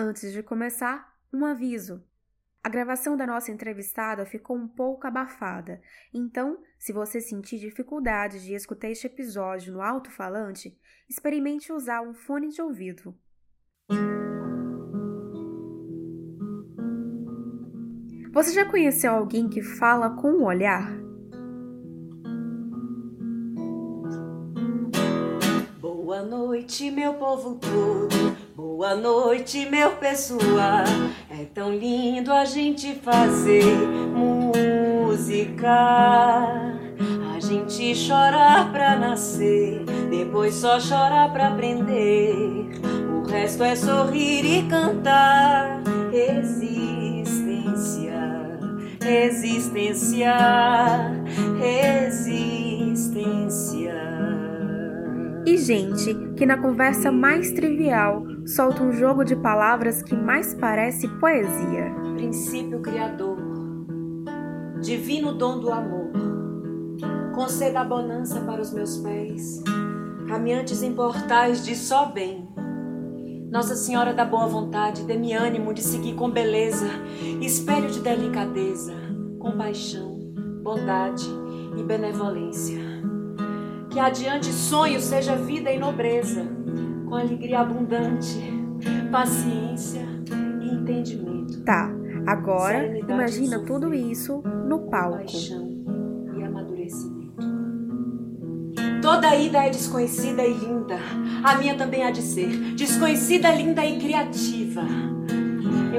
Antes de começar, um aviso. A gravação da nossa entrevistada ficou um pouco abafada, então, se você sentir dificuldade de escutar este episódio no alto-falante, experimente usar um fone de ouvido. Você já conheceu alguém que fala com o olhar? Boa noite, meu povo todo. Boa noite, meu pessoal. É tão lindo a gente fazer música. A gente chora pra nascer, depois só chora pra aprender. O resto é sorrir e cantar. Existência, resistência, resistência. E gente que na conversa mais trivial solta um jogo de palavras que mais parece poesia. Princípio criador, divino dom do amor, conceda a bonança para os meus pés, caminhantes em portais de só bem. Nossa Senhora da Boa Vontade, dê-me ânimo de seguir com beleza, espelho de delicadeza, compaixão, bondade e benevolência. Que adiante sonho seja vida e nobreza, com alegria abundante, paciência e entendimento. Tá, agora imagina tudo isso no palco. Paixão e amadurecimento. Toda ida é desconhecida e linda, a minha também há de ser desconhecida, linda e criativa.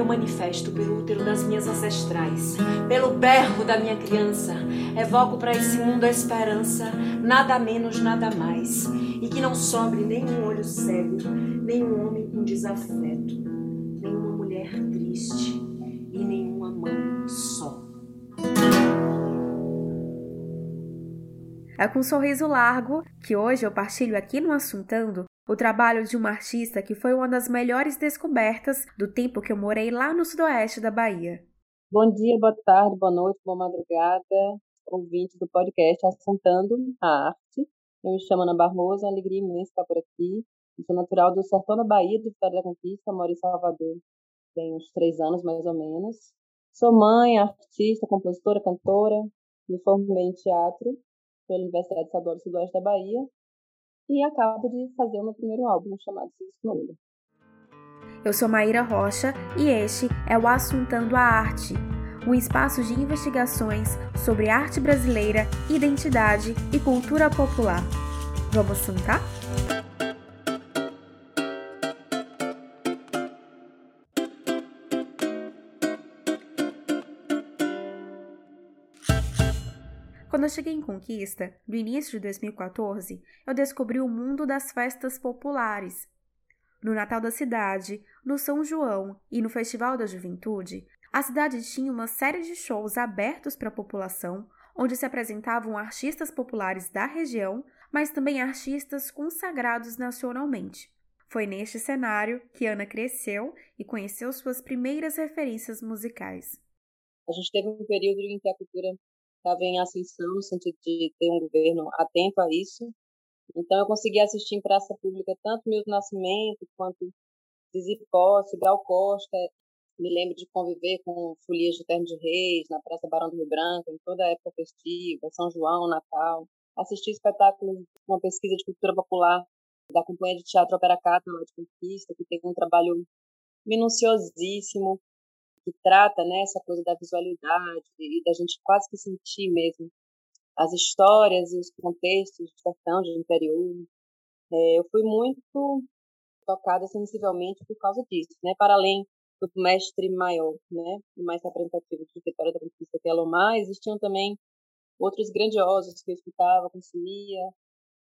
Eu manifesto pelo útero das minhas ancestrais, pelo berro da minha criança, evoco para esse mundo a esperança, nada menos, nada mais, e que não sobre nenhum olho cego, nenhum homem com desafeto, nenhuma mulher triste e nenhuma mãe só. É com um sorriso largo que hoje eu partilho aqui no Assuntando o trabalho de uma artista que foi uma das melhores descobertas do tempo que eu morei lá no sudoeste da Bahia. Bom dia, boa tarde, boa noite, boa madrugada, ouvinte do podcast Assuntando a Arte. Eu me chamo Ana Barroso, uma alegria imensa estar por aqui. Eu sou natural do sertão da Bahia, de Vitória da Conquista, moro em Salvador tem uns três anos mais ou menos. Sou mãe, artista, compositora, cantora, me formei em teatro pela Universidade Estadual do Sudoeste da Bahia e acabo de fazer o meu primeiro álbum chamado Cisco Número. Eu sou Maíra Rocha e este é o Assuntando a Arte, um espaço de investigações sobre arte brasileira, identidade e cultura popular. Vamos assuntar? Quando eu cheguei em Conquista, no início de 2014, eu descobri o mundo das festas populares. No Natal da cidade, no São João e no Festival da Juventude, a cidade tinha uma série de shows abertos para a população, onde se apresentavam artistas populares da região, mas também artistas consagrados nacionalmente. Foi neste cenário que Ana cresceu e conheceu suas primeiras referências musicais. A gente teve um período em que a cultura estava em ascensão, no sentido de ter um governo atento a isso. Então, eu consegui assistir em praça pública tanto Milton Nascimento quanto Zizi Posse, Gal Costa. Me lembro de conviver com folias de Terno de Reis, na Praça Barão do Rio Branco, em toda a época festiva, São João, Natal. Assisti espetáculos, uma pesquisa de cultura popular da Companhia de Teatro Opera Cata, lá de Conquista, que teve um trabalho minuciosíssimo, que trata né, essa coisa da visualidade e da gente quase que sentir mesmo as histórias e os contextos de sertão, de interior. É, eu fui muito tocada sensivelmente por causa disso, né? Para além do mestre maior, né? Mais representativo de Vitória da Conquista, que é Lomar, existiam também outros grandiosos que eu escutava, consumia,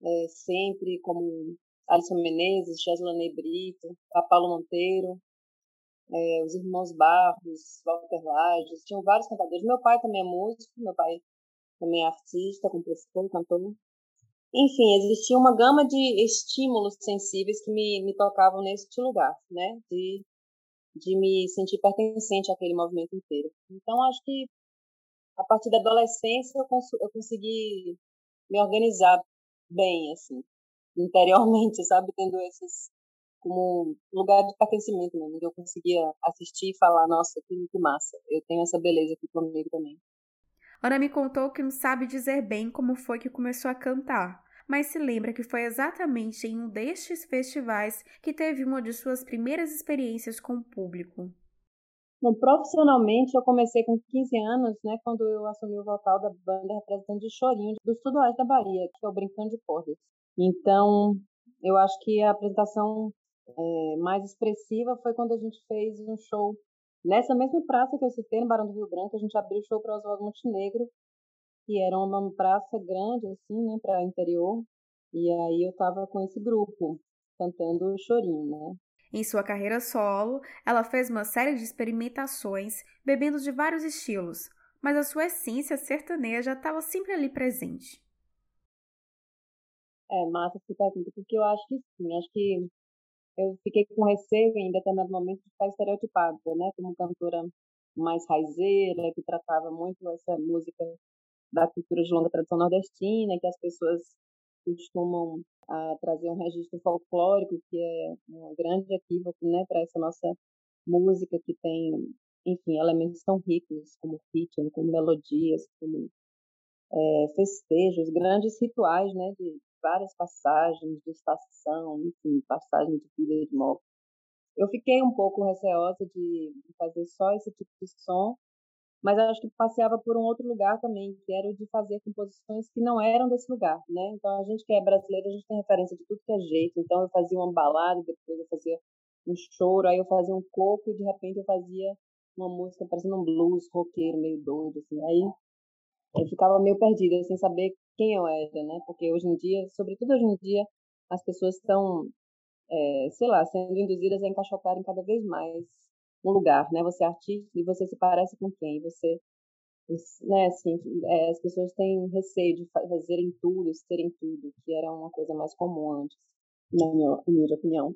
é, sempre, como Alisson Menezes, Geslanei Brito, a Paulo Monteiro, é, os irmãos Barros, Walter Lages, tinham vários cantadores. Meu pai também é músico, meu pai também é artista, compositor, cantor. Enfim, existia uma gama de estímulos sensíveis que me, me tocavam neste lugar, né? De, de me sentir pertencente àquele movimento inteiro. Então, acho que a partir da adolescência eu, cons eu consegui me organizar bem, assim, interiormente, sabe? Tendo esses como lugar de pertencimento mesmo, onde eu conseguia assistir e falar, nossa, que, que massa, eu tenho essa beleza aqui comigo também. Ana me contou que não sabe dizer bem como foi que começou a cantar, mas se lembra que foi exatamente em um destes festivais que teve uma de suas primeiras experiências com o público. Bom, profissionalmente eu comecei com 15 anos, né, quando eu assumi o vocal da banda representante de Chorinho do Sudoeste da Bahia, que é o Brincando de Cordas. Então, eu acho que a apresentação é, mais expressiva foi quando a gente fez um show nessa mesma praça que eu citei, no Barão do Rio Branco, a gente abriu o show para Oswaldo Montenegro, que era uma praça grande, assim, né, para interior, e aí eu tava com esse grupo, cantando Chorinho, né. Em sua carreira solo, ela fez uma série de experimentações, bebendo de vários estilos, mas a sua essência sertaneja estava sempre ali presente. É, massa essa pergunta, porque eu acho que sim, acho que eu fiquei com receio em determinado momento de ficar estereotipada, né, como cantora mais raizeira, que tratava muito essa música da cultura de longa tradição nordestina, que as pessoas costumam a, ah, trazer um registro folclórico, que é um grande equívoco, né, para essa nossa música que tem, enfim, elementos tão ricos como ritmo, como melodias, como é, festejos, grandes rituais, né, de várias passagens de estação, enfim, passagens de vida de morte. Eu fiquei um pouco receosa de fazer só esse tipo de som, mas acho que passeava por um outro lugar também, que era o de fazer composições que não eram desse lugar, né? Então a gente que é brasileiro, a gente tem referência de tudo que é jeito. Então eu fazia uma balada, depois eu fazia um choro, aí eu fazia um coco e de repente eu fazia uma música parecendo um blues roqueiro meio doido assim. Aí eu ficava meio perdida sem saber quem eu era, né? Porque hoje em dia, sobretudo hoje em dia, as pessoas estão, é, sei lá, sendo induzidas a encaixotarem cada vez mais um lugar, né? Você é artista e você se parece com quem? Você, né, assim, é, as pessoas têm receio de fazerem tudo, serem tudo, que era uma coisa mais comum antes, na minha humilde opinião.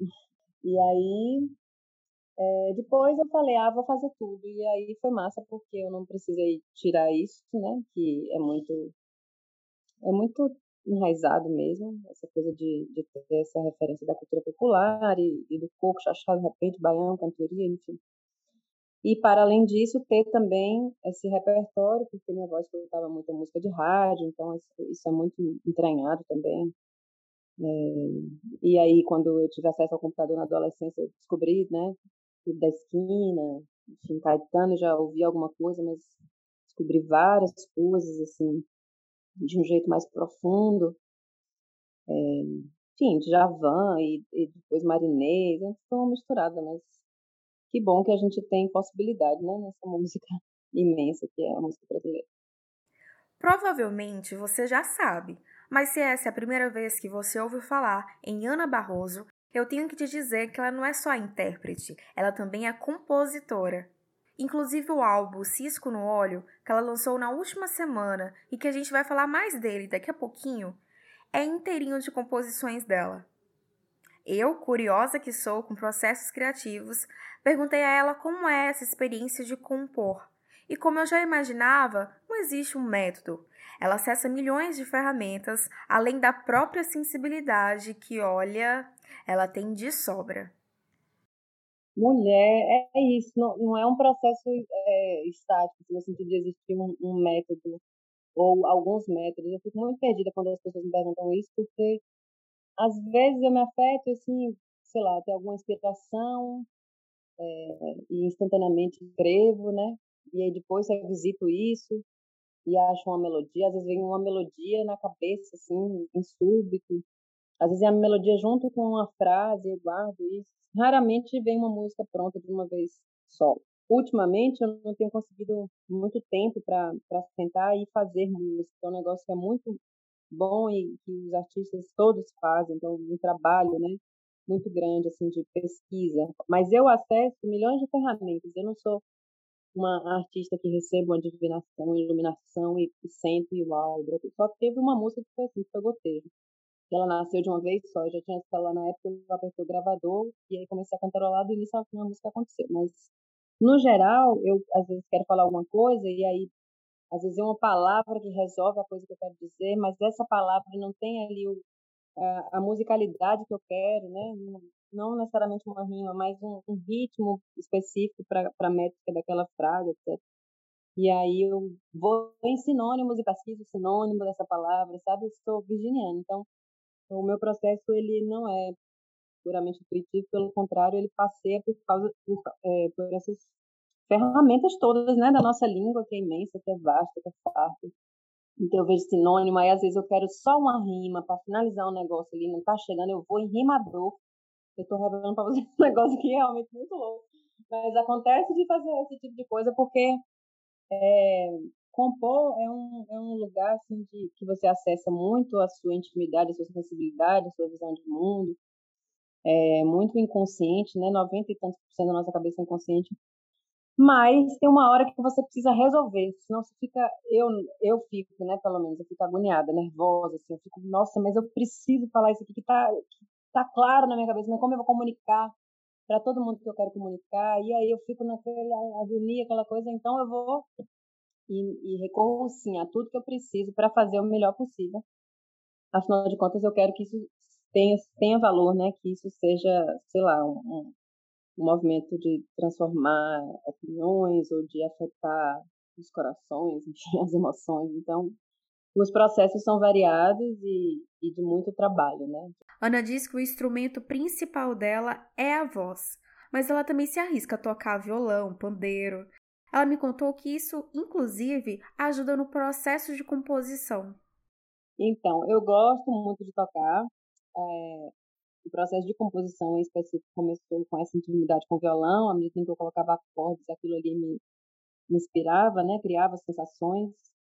E aí, é, depois eu falei, ah, vou fazer tudo. E aí foi massa, porque eu não precisei tirar isso, né, que é muito, é muito enraizado mesmo, essa coisa de, de ter essa referência da cultura popular e, e do coco, chachado, repente, baião, cantoria, enfim. E, para além disso, ter também esse repertório, porque minha voz cantava muita música de rádio, então isso, isso é muito entranhado também. É, e aí, quando eu tive acesso ao computador na adolescência, eu descobri, né, da esquina, enfim, Caetano, já ouvi alguma coisa, mas descobri várias coisas, assim, de um jeito mais profundo. É, enfim, Javan e, e depois Marinês, foi uma misturada, mas que bom que a gente tem possibilidade, né, nessa música imensa que é a música brasileira. Provavelmente você já sabe, mas se essa é a primeira vez que você ouve falar em Ana Barroso, eu tenho que te dizer que ela não é só intérprete, ela também é compositora. Inclusive o álbum Cisco no Olho, que ela lançou na última semana e que a gente vai falar mais dele daqui a pouquinho, é inteirinho de composições dela. Eu, curiosa que sou com processos criativos, perguntei a ela como é essa experiência de compor. E como eu já imaginava, não existe um método. Ela acessa milhões de ferramentas, além da própria sensibilidade que, olha, ela tem de sobra. Mulher, é isso, não, não é um processo é, estático, no sentido de existir um, um método ou alguns métodos. Eu fico muito perdida quando as pessoas me perguntam isso, porque às vezes eu me afeto, assim, sei lá, ter alguma inspiração é, e instantaneamente escrevo, né? E aí depois eu visito isso e acho uma melodia. Às vezes vem uma melodia na cabeça, assim, em súbito. Às vezes é a melodia junto com uma frase, eu guardo isso. Raramente vem uma música pronta de uma vez só. Ultimamente eu não tenho conseguido muito tempo para sentar e fazer música. É um negócio que é muito bom e que os artistas todos fazem, então um trabalho, né, muito grande assim de pesquisa. Mas eu acesso milhões de ferramentas. Eu não sou uma artista que recebe uma divinação, iluminação e, e sento e uau. Só teve uma música que foi assim, que foi Goteiro. Ela nasceu de uma vez só, eu já tinha ela na época, eu apertei o gravador e aí comecei a cantarolar do início ao fim a música aconteceu. Mas, no geral, eu às vezes quero falar alguma coisa e aí às vezes é uma palavra que resolve a coisa que eu quero dizer, mas essa palavra não tem ali o, a, a, musicalidade que eu quero, né? Não, necessariamente uma rima, mas um, um ritmo específico para a métrica daquela frase, etc. E aí eu vou em sinônimos e pesquiso sinônimo dessa palavra, sabe? Eu sou virginiana, então o meu processo ele não é puramente intuitivo, pelo contrário, ele passeia por causa por, é, por essas ferramentas todas, né, da nossa língua, que é imensa, que é vasta, que é farta. Então eu vejo sinônimo, aí às vezes eu quero só uma rima para finalizar um negócio ali, não tá chegando, eu vou em rimador. Eu tô revelando para vocês um negócio que é realmente muito louco. Mas acontece de fazer esse tipo de coisa porque é, compor é um, é um lugar assim, de, que você acessa muito a sua intimidade, a sua sensibilidade, a sua visão de mundo. É muito inconsciente, né? 90 e tantos por cento da nossa cabeça é inconsciente. Mas tem uma hora que você precisa resolver, senão você fica, eu, eu fico, né, pelo menos, eu fico agoniada, nervosa, assim, eu fico, nossa, mas eu preciso falar isso aqui que tá, que tá claro na minha cabeça, mas como eu vou comunicar para todo mundo que eu quero comunicar? E aí eu fico naquela agonia, aquela coisa, então eu vou e, e recorro, sim, a tudo que eu preciso para fazer o melhor possível. Afinal de contas, eu quero que isso tenha, tenha valor, né, que isso seja, sei lá, um, um movimento de transformar opiniões ou de afetar os corações, enfim, as emoções. Então, os processos são variados e, e, de muito trabalho, né? Ana diz que o instrumento principal dela é a voz, mas ela também se arrisca a tocar violão, pandeiro. Ela me contou que isso, inclusive, ajuda no processo de composição. Então, eu gosto muito de tocar. É, o processo de composição em específico começou com essa intimidade com o violão, à medida que eu colocava acordes, aquilo ali me, me inspirava, né, criava sensações,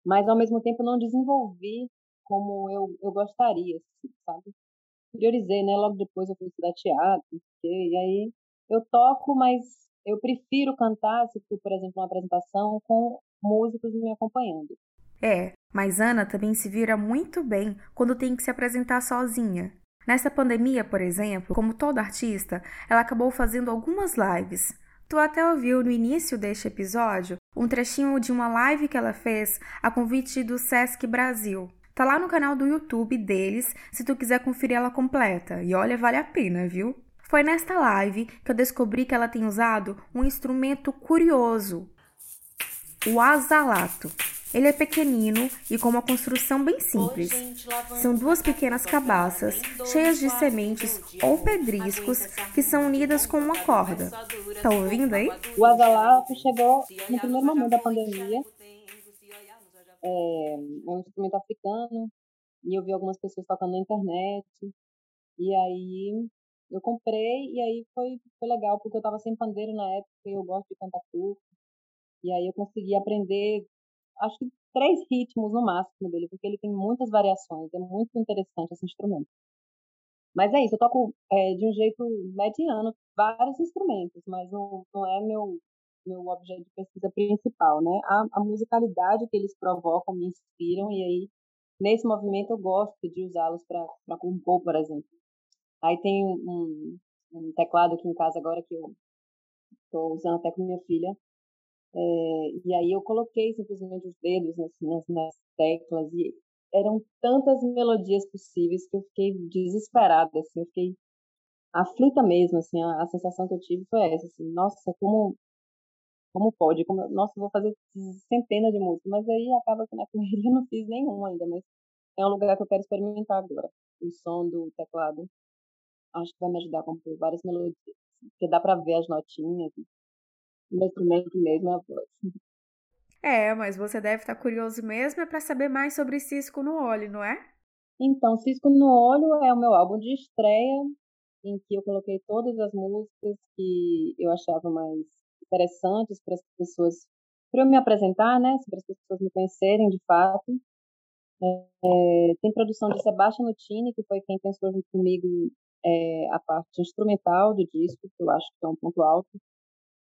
mas ao mesmo tempo não desenvolvi como eu, eu gostaria, assim, sabe? Priorizei, né? Logo depois eu fui estudar teatro, e aí eu toco, mas eu prefiro cantar, se for, por exemplo, uma apresentação com músicos me acompanhando. É, mas Ana também se vira muito bem quando tem que se apresentar sozinha. Nessa pandemia, por exemplo, como todo artista, ela acabou fazendo algumas lives. Tu até ouviu no início deste episódio um trechinho de uma live que ela fez a convite do Sesc Brasil. Tá lá no canal do YouTube deles, se tu quiser conferir ela completa. E olha, vale a pena, viu? Foi nesta live que eu descobri que ela tem usado um instrumento curioso, o azalato. Ele é pequenino e com uma construção bem simples. São duas pequenas cabaças cheias de sementes ou pedriscos que são unidas com uma corda. Tá ouvindo aí? O azalato chegou no primeiro momento da pandemia. É, é um instrumento africano e eu vi algumas pessoas tocando na internet. E aí eu comprei e aí foi, foi legal, porque eu estava sem pandeiro na época e eu gosto de cantar curto. E aí eu consegui aprender acho que três ritmos no máximo dele, porque ele tem muitas variações, é muito interessante esse instrumento. Mas é isso, eu toco é, de um jeito mediano vários instrumentos, mas não, não é meu meu objeto de pesquisa principal, né? A, a musicalidade que eles provocam me inspiram e aí nesse movimento eu gosto de usá-los para compor, por exemplo. Aí tem um, um teclado aqui em casa agora que eu estou usando até com minha filha, é, e aí eu coloquei simplesmente os dedos nas, nas, nas, teclas e eram tantas melodias possíveis que eu fiquei desesperada, assim, eu fiquei aflita mesmo, assim, a, a sensação que eu tive foi essa, assim, nossa, como como pode, como, nossa, vou fazer centenas de músicas, mas aí acaba que na correria eu não fiz nenhum ainda, mas é um lugar que eu quero experimentar agora, o som do teclado, acho que vai me ajudar a compor várias melodias, porque dá para ver as notinhas, meu instrumento mesmo é a voz. É, mas você deve estar curioso mesmo é para saber mais sobre Cisco no Olho, não é? Então, Cisco no Olho é o meu álbum de estreia, em que eu coloquei todas as músicas que eu achava mais interessantes para as pessoas, para eu me apresentar, né? Para as pessoas me conhecerem de fato. É, tem produção de Sebastião Nutini, que foi quem pensou junto comigo é, a parte instrumental do disco, que eu acho que é um ponto alto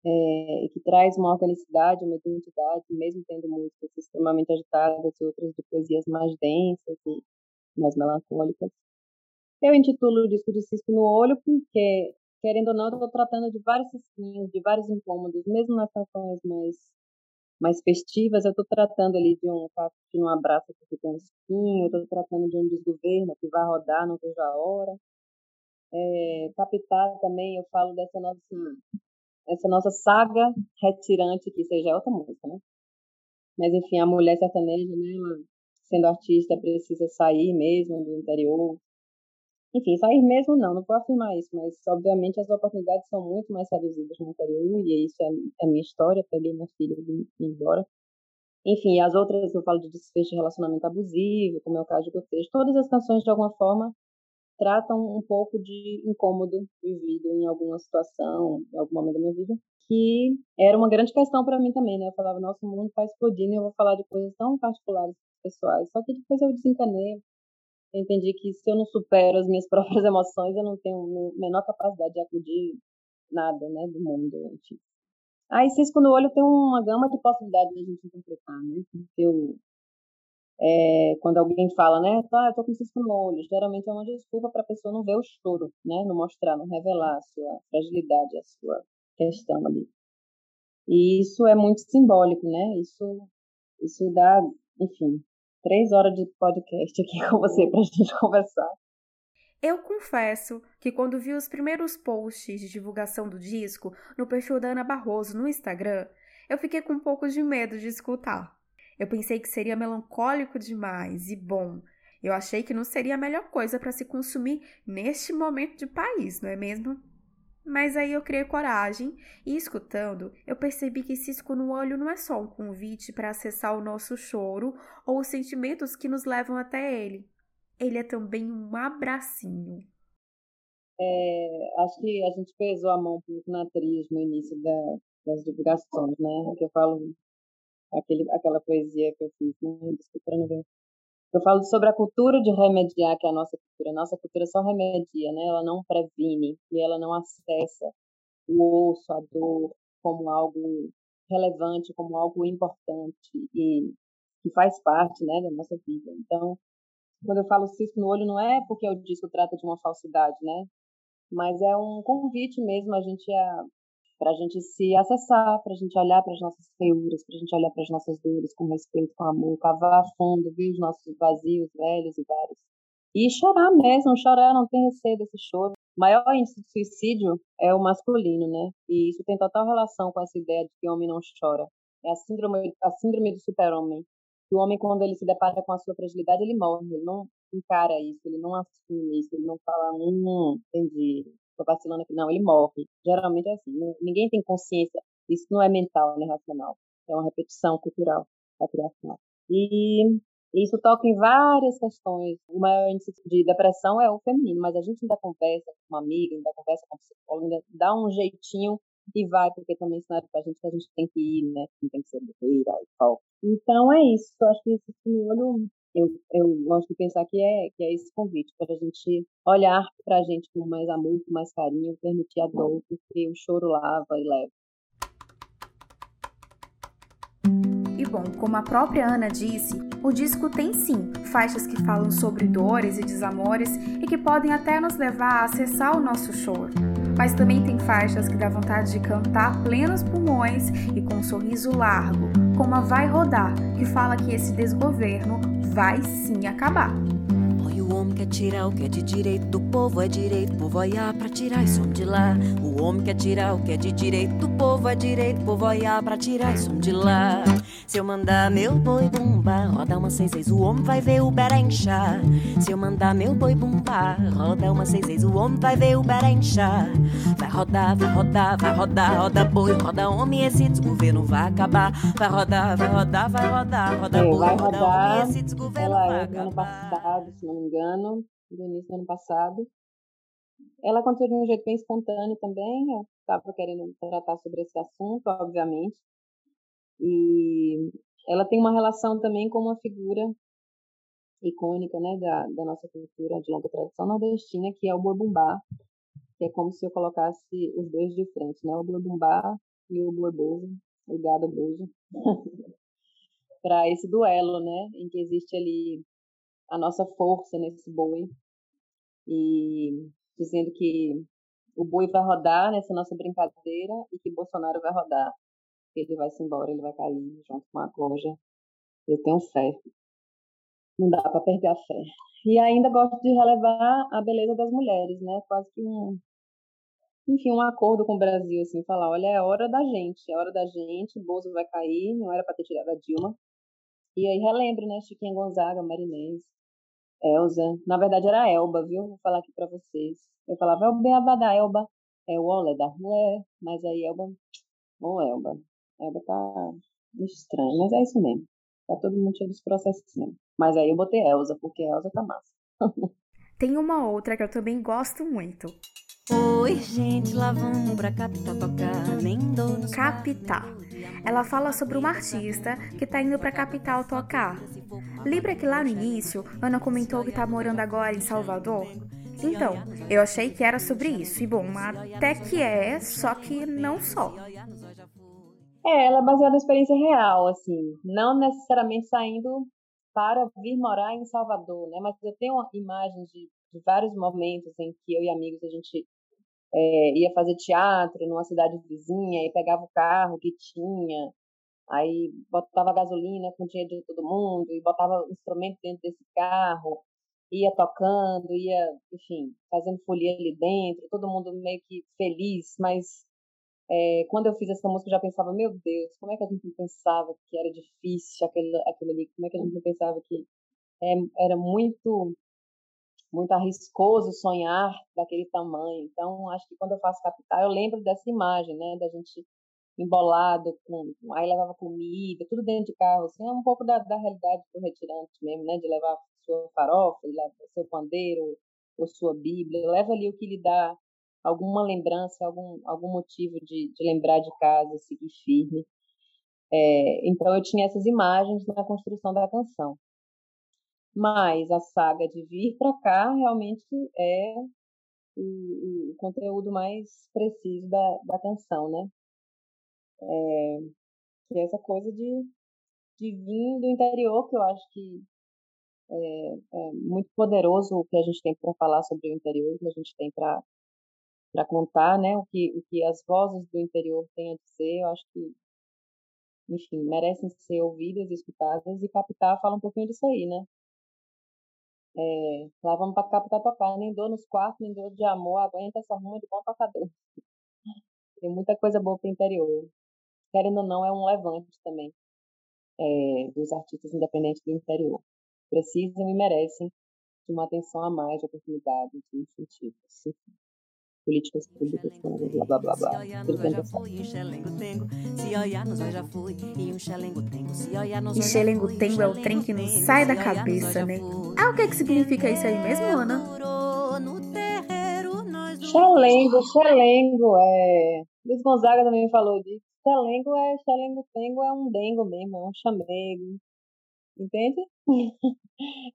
é, que traz uma organicidade, uma identidade, mesmo tendo músicas extremamente agitadas e outras de poesias mais densas e mais melancólicas. Eu intitulo o disco de Cisco no Olho porque, querendo ou não, eu estou tratando de vários cisquinhos, de vários incômodos, mesmo nas canções mais mais festivas, eu estou tratando ali de um que não abraça tem um espinho, eu estou tratando de um desgoverno que vai rodar, não vejo a hora. É, captar também, eu falo dessa nossa, essa nossa saga retirante, que seja outra música, né? Mas, enfim, a mulher sertaneja, né, ela, sendo artista, precisa sair mesmo do interior. Enfim, sair mesmo não, não vou afirmar isso, mas, obviamente, as oportunidades são muito mais reduzidas no interior, e isso é, é minha história, peguei minha filha e embora. Enfim, as outras, eu falo de desfecho de relacionamento abusivo, como é o caso de Gotejo. Todas as canções, de alguma forma, tratam um pouco de incômodo vivido em alguma situação, em algum momento da minha vida, que era uma grande questão para mim também, né? Eu falava, nossa, o mundo está explodindo e eu vou falar de coisas tão particulares, pessoais. Só que depois eu desencanei, eu entendi que se eu não supero as minhas próprias emoções, eu não tenho a menor capacidade de acudir nada, né, do mundo. Enfim. Aí, cisco no olho tem uma gama de possibilidades de a gente interpretar, né? Eu, é, quando alguém fala, né, ah, eu tô com cisco no olho, geralmente é uma desculpa para a pessoa não ver o choro, né, não mostrar, não revelar a sua fragilidade, a sua questão ali. E isso é muito simbólico, né? Isso, isso dá, enfim, três horas de podcast aqui com você para a gente conversar. Eu confesso que quando vi os primeiros posts de divulgação do disco no perfil da Ana Barroso no Instagram, eu fiquei com um pouco de medo de escutar. Eu pensei que seria melancólico demais e bom. Eu achei que não seria a melhor coisa para se consumir neste momento de país, não é mesmo? Mas aí eu criei coragem e, escutando, eu percebi que cisco no olho não é só um convite para acessar o nosso choro ou os sentimentos que nos levam até ele ele é também um abracinho. É, acho que a gente pesou a mão um pouco na atriz no início da, das divulgações, né? Que eu falo aquele, aquela poesia que eu fiz, né? desculpa ver. Eu falo sobre a cultura de remediar, que é a nossa cultura. A nossa cultura só remedia, né? Ela não previne e ela não acessa o osso, a dor, como algo relevante, como algo importante e que faz parte, né, da nossa vida. Então, quando eu falo cisco no olho, não é porque o disco trata de uma falsidade, né? Mas é um convite mesmo a gente a para a gente se acessar, para a gente olhar para as nossas feiuras, para a gente olhar para as nossas dores com respeito, com amor, cavar fundo, ver os nossos vazios, velhos e vários. E chorar mesmo, chorar, não tem receio desse choro. O maior índice de suicídio é o masculino, né? E isso tem total relação com essa ideia de que homem não chora. É a síndrome, a síndrome do super-homem o homem, quando ele se depara com a sua fragilidade, ele morre, ele não encara isso, ele não assume isso, ele não fala, hum, entendi, tô vacilando aqui. Não, ele morre. Geralmente é assim, ninguém tem consciência, isso não é mental, nem racional, é uma repetição cultural patriarcal. E isso toca em várias questões. O maior índice de depressão é o feminino, mas a gente ainda conversa com uma amiga, ainda conversa com um psicólogo, ainda dá um jeitinho e vai, porque também ensinaram pra gente que a gente tem que ir, né? Que tem que ser guerreira e tal. Então é isso. Eu acho que esse olho eu, gosto de pensar que é, que é esse convite para a gente olhar para a gente com mais amor, com mais carinho, permitir a dor, porque o choro lava e leva. E bom, como a própria Ana disse, o disco tem sim faixas que falam sobre dores e desamores e que podem até nos levar a acessar o nosso choro mas também tem faixas que dá vontade de cantar plenos pulmões e com um sorriso largo, como a Vai Rodar, que fala que esse desgoverno vai sim acabar o homem quer tirar o que é de direito do povo, é direito, o povo olhar pra tirar isso de lá. O homem quer tirar o que é de direito do povo, é direito, o povo olhar pra tirar isso de lá. Se eu mandar meu boi bumba, roda uma seis seis, o homem vai ver o berenchá. Se eu mandar meu boi bumba, roda uma seis seis, o homem vai ver o berenchá. Vai rodar, vai rodar, vai rodar, roda boi, roda homem, esse desgoverno vai acabar. Vai rodar, vai rodar, vai rodar, roda boi, roda homem, esse desgoverno vai acabar engano, do início do ano passado. Ela aconteceu de um jeito bem espontâneo também. Eu estava querendo tratar sobre esse assunto, obviamente. E ela tem uma relação também com uma figura icônica né, da, da nossa cultura de longa tradição nordestina, que é o boi bumbá, que é como se eu colocasse os dois de frente, né? O boi bumbá e o boi bozo, o gado bozo, para esse duelo, né? Em que existe ali a nossa força nesse boi e dizendo que o boi vai rodar nessa nossa brincadeira e que Bolsonaro vai rodar. Ele vai se embora, ele vai cair junto com a corja. Eu tenho fé. não dá para perder a fé. E ainda gosto de relevar a beleza das mulheres, né? Quase que um, enfim, um acordo com o Brasil, assim, falar, olha, é hora da gente, é hora da gente, Bozo vai cair, não era para ter tirado a Dilma. E aí relembro, né, Chiquinha Gonzaga, Marinês, Elza, na verdade era Elba, viu? Vou falar aqui para vocês. Eu falava, é o beaba da Elba, é o olé da mulher, mas aí Elba, ô Elba, Elba tá estranho, mas é isso mesmo. Tá todo mundo cheio dos processinhos. Mas aí eu botei Elza, porque Elza tá massa. Tem uma outra que eu também gosto muito. Oi, gente, lá vamos pra Capital tocar, nem dou Capital. Ela fala sobre uma artista que tá indo pra Capital tocar. Lembra que lá no início, Ana comentou que tá morando agora em Salvador? Então, eu achei que era sobre isso. E bom, até que é, só que não só. É, ela é baseada na experiência real, assim, não necessariamente saindo para vir morar em Salvador, né? Mas eu tenho imagens de, de vários momentos em que eu e amigos a gente é, ia fazer teatro numa cidade vizinha e pegava o carro que tinha, aí botava gasolina com dinheiro de todo mundo e botava instrumento dentro desse carro, ia tocando, ia, enfim, fazendo folia ali dentro, todo mundo meio que feliz, mas é, quando eu fiz essa música, eu já pensava, meu Deus, como é que a gente não pensava que era difícil aquele, aquilo ali? Como é que a gente não pensava que é, era muito muito arriscoso sonhar daquele tamanho. Então, acho que quando eu faço capital, eu lembro dessa imagem, né, da gente embolado, com, aí levava comida, tudo dentro de carro, assim, é um pouco da, da realidade do retirante mesmo, né, de levar sua farofa, seu pandeiro, ou sua bíblia, leva ali o que lhe dá alguma lembrança, algum, algum motivo de, de lembrar de casa, seguir firme. É, então eu tinha essas imagens na construção da canção. Mas a saga de vir para cá realmente é o, o, conteúdo mais preciso da, da canção, né? É, que é essa coisa de, de vir do interior, que eu acho que é, é muito poderoso o que a gente tem para falar sobre o interior, o que a gente tem para para contar, né, o que, o que as vozes do interior têm a dizer, eu acho que, enfim, merecem ser ouvidas escutadas, e Capital fala um pouquinho disso aí, né? É, lá vamos para Capital tocar, nem dor nos quartos, nem dor de amor, aguenta essa ruma de bom tocador. Tem muita coisa boa para o interior. Querendo ou não, é um levante também é, dos artistas independentes do interior. Precisam e merecem de uma atenção a mais, de oportunidade, de incentivo. Políticas públicas, blá blá blá blá. E xelengo-tengo é o trem que não sai da cabeça, né? Ah, o que, é que significa isso aí mesmo, Ana? Xelengo, xelengo, é. Luiz Gonzaga também falou disso. Xelengo é, xelengo-tengo é um dengo mesmo, é um chamego. Entende?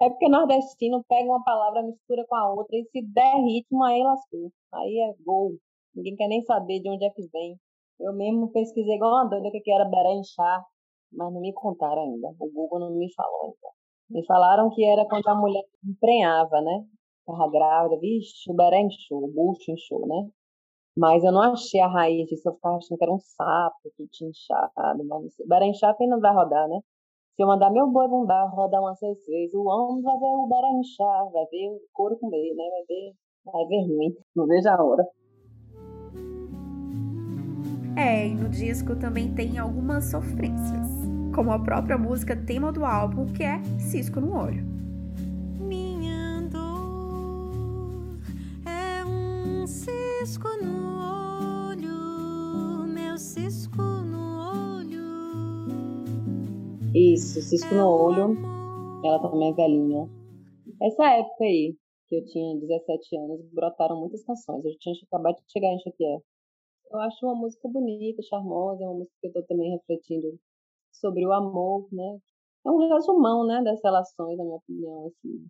É porque nordestino pega uma palavra, mistura com a outra e se der ritmo, aí lascou. Aí é gol. Ninguém quer nem saber de onde é que vem. Eu mesmo pesquisei igual uma doida que era berenchar, mas não me contaram ainda. O Google não me falou ainda. Me falaram que era quando a mulher emprenhava, né? Tava grávida, vixe, o beré inchou, o bucho inchou, né? Mas eu não achei a raiz disso, eu ficava achando que era um sapo que tinha inchado, mas não sei. Beré inchar quem não vai rodar, né? Se eu mandar meu boi bundar, rodar umas seis vezes, o homem vai ver o beré inchar, vai ver o couro comer, né? Vai ver Vai ver ruim, não vejo a hora. É, e no disco também tem algumas sofrências, como a própria música tema do álbum, que é Cisco no Olho. Minha dor é um cisco no Isso, cisco no olho. Ela também é velhinha. Essa época aí, que eu tinha 17 anos, brotaram muitas canções. Eu tinha acabado de chegar em Xavier. Eu acho uma música bonita, charmosa, é uma música que eu estou também refletindo sobre o amor, né? É um resumão, né, das relações, na minha opinião, assim.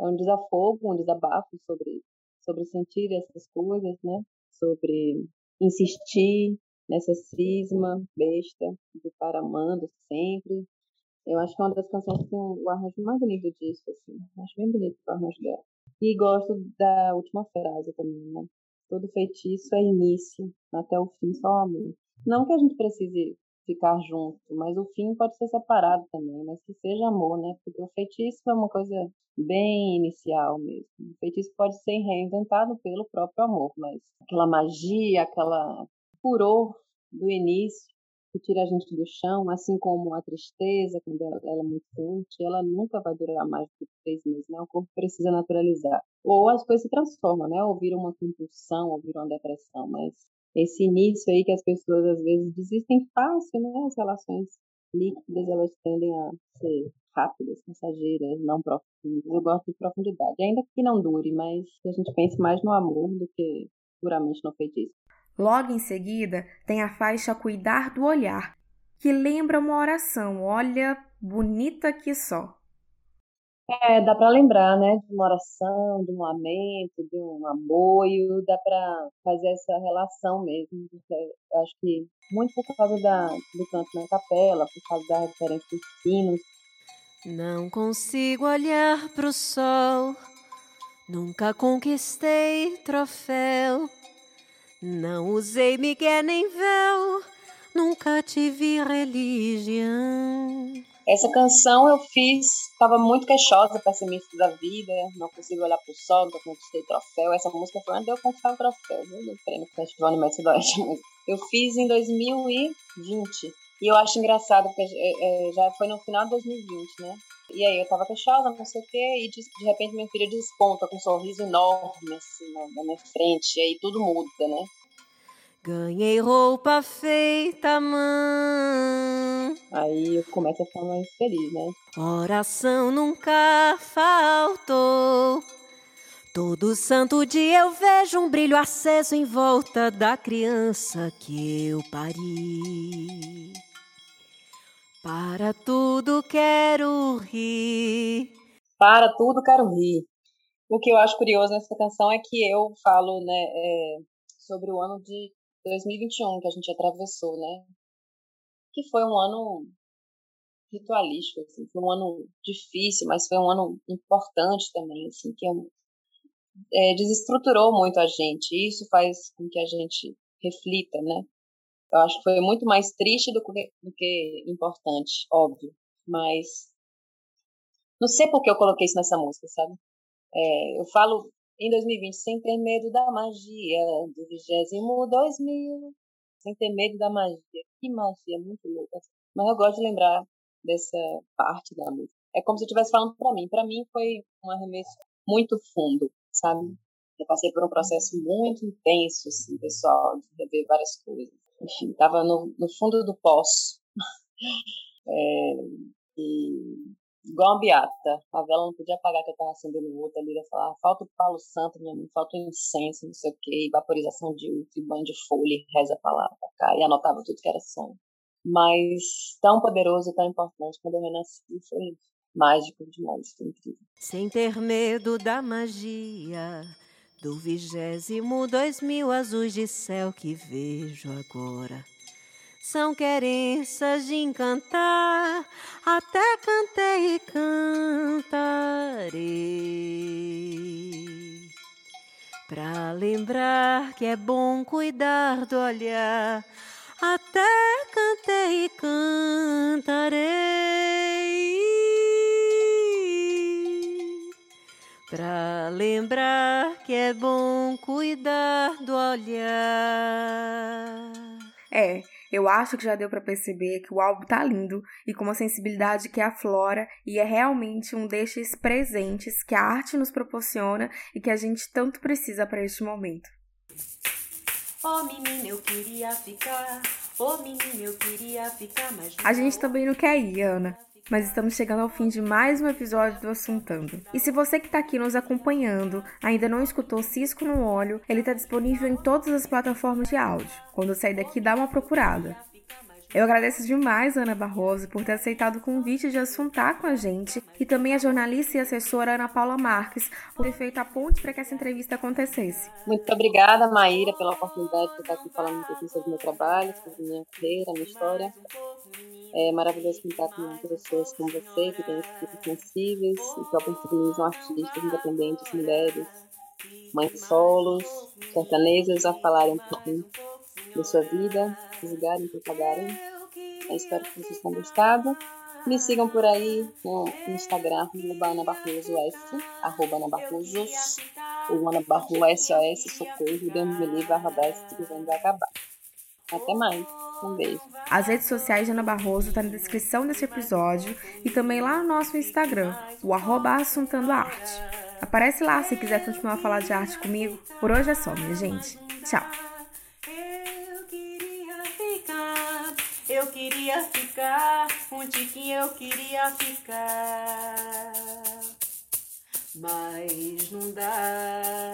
É um desafogo, um desabafo sobre sobre sentir essas coisas, né? Sobre insistir nessa cisma besta de estar amando sempre. Eu acho que é uma das canções que tem o arranjo mais bonito disso, assim. Acho bem bonito o arranjo dela. E gosto da última frase também, né? Todo feitiço é início, até o fim só amor. Não que a gente precise ficar junto, mas o fim pode ser separado também, mas que seja amor, né? Porque o feitiço é uma coisa bem inicial mesmo. O feitiço pode ser reinventado pelo próprio amor, mas aquela magia, aquela furor do início que tira a gente do chão, assim como a tristeza, quando ela, é muito forte, ela nunca vai durar mais do que três meses, né? O corpo precisa naturalizar. Ou as coisas se transformam, né? Ou viram uma compulsão, ou viram uma depressão, mas esse início aí que as pessoas às vezes desistem fácil, né? As relações líquidas, elas tendem a ser rápidas, passageiras, não profundas. Eu gosto de profundidade, ainda que não dure, mas que a gente pense mais no amor do que puramente no feitiço. Logo em seguida, tem a faixa Cuidar do Olhar, que lembra uma oração, olha, bonita que só. É, dá para lembrar, né, de uma oração, de um lamento, de um apoio, dá para fazer essa relação mesmo, eu acho que muito por causa da, do canto na capela, por causa da diferença dos sinos. Não consigo olhar pro sol, nunca conquistei troféu, não usei migué nem véu, nunca tive religião. Essa canção eu fiz, estava muito queixosa, pessimista da vida, não consigo olhar pro sol, nunca conquistei troféu. Essa música foi antes de eu conquistar o troféu, viu? Do prêmio Festival Animais Sudoeste. Eu fiz em 2020. E eu acho engraçado, porque é, é, já foi no final de 2020, né? E aí eu tava queixosa, não sei o quê, e de, de repente minha filha desponta com um sorriso enorme, assim, na, na minha frente, e aí tudo muda, né? Ganhei roupa feita mãe. Aí eu começo a ficar mais feliz, né? Oração nunca faltou. Todo santo dia eu vejo um brilho aceso em volta da criança que eu pari. Para tudo quero rir. Para tudo quero rir. O que eu acho curioso nessa canção é que eu falo, né, é, sobre o ano de 2021 que a gente atravessou, né? Que foi um ano ritualístico, assim, foi um ano difícil, mas foi um ano importante também, assim, que é, desestruturou muito a gente. E isso faz com que a gente reflita, né? Eu acho que foi muito mais triste do que, do que importante, óbvio. Mas não sei por que eu coloquei isso nessa música, sabe? É, eu falo em 2020 sem ter medo da magia do vigésimo 2000, sem ter medo da magia. Que magia muito louca. Mas eu gosto de lembrar dessa parte da música. É como se eu estivesse falando para mim. Para mim foi um arremesso muito fundo, sabe? Eu passei por um processo muito intenso, assim, pessoal, de rever várias coisas. Enfim, estava no, no fundo do poço. é, e igual uma beata. A vela não podia apagar que eu tava acendendo outra ali. Ia falar, falta o Paulo Santo, minha mãe, falta o incenso, não sei o quê, vaporização de útero, banho de folha, reza pra lá, pra cá, e anotava tudo que era sonho. Mas tão poderoso e tão importante quando eu renasci foi mágico demais, foi incrível. Sem ter medo da magia do vigésimo dois mil azuis de céu que vejo agora são querências de encantar, até cantei e cantarei. Pra lembrar que é bom cuidar do olhar, até cantei e cantarei. Pra lembrar que é bom cuidar do olhar. É, eu acho que já deu para perceber que o álbum tá lindo e com uma sensibilidade que aflora e é realmente um destes presentes que a arte nos proporciona e que a gente tanto precisa para este momento. Oh menina, eu queria ficar. Oh menina, eu queria ficar mais. A gente também não quer ir, Ana mas estamos chegando ao fim de mais um episódio do Assuntando. E se você que está aqui nos acompanhando ainda não escutou Cisco no Óleo, ele está disponível em todas as plataformas de áudio. Quando sair daqui, dá uma procurada. Eu agradeço demais Ana Barroso por ter aceitado o convite de assuntar com a gente e também a jornalista e assessora Ana Paula Marques por ter feito a ponte para que essa entrevista acontecesse. Muito obrigada, Maíra, pela oportunidade de estar aqui falando um pouquinho sobre o meu trabalho, sobre minha carreira, minha história. É maravilhoso contar com pessoas como você, que têm espíritos sensíveis e que oportunizam artistas independentes, mulheres, mães solos, sertanejas a falarem um pouquinho da sua vida, divulgarem, propagarem. Eu espero que vocês tenham gostado. Me sigam por aí no Instagram, arroba Ana Barroso S, arroba Ana Barrosos, ou SOS, socorro, Deus me livre, arroba S, vai acabar. Até mais. Um beijo. As redes sociais de Ana Barroso tá na descrição desse episódio e também lá no nosso Instagram, o arroba Assuntando Arte. Aparece lá se quiser continuar a falar de arte comigo. Por hoje é só, minha gente. Tchau. queria ficar, um tiquinho, eu queria ficar. Mas não dá.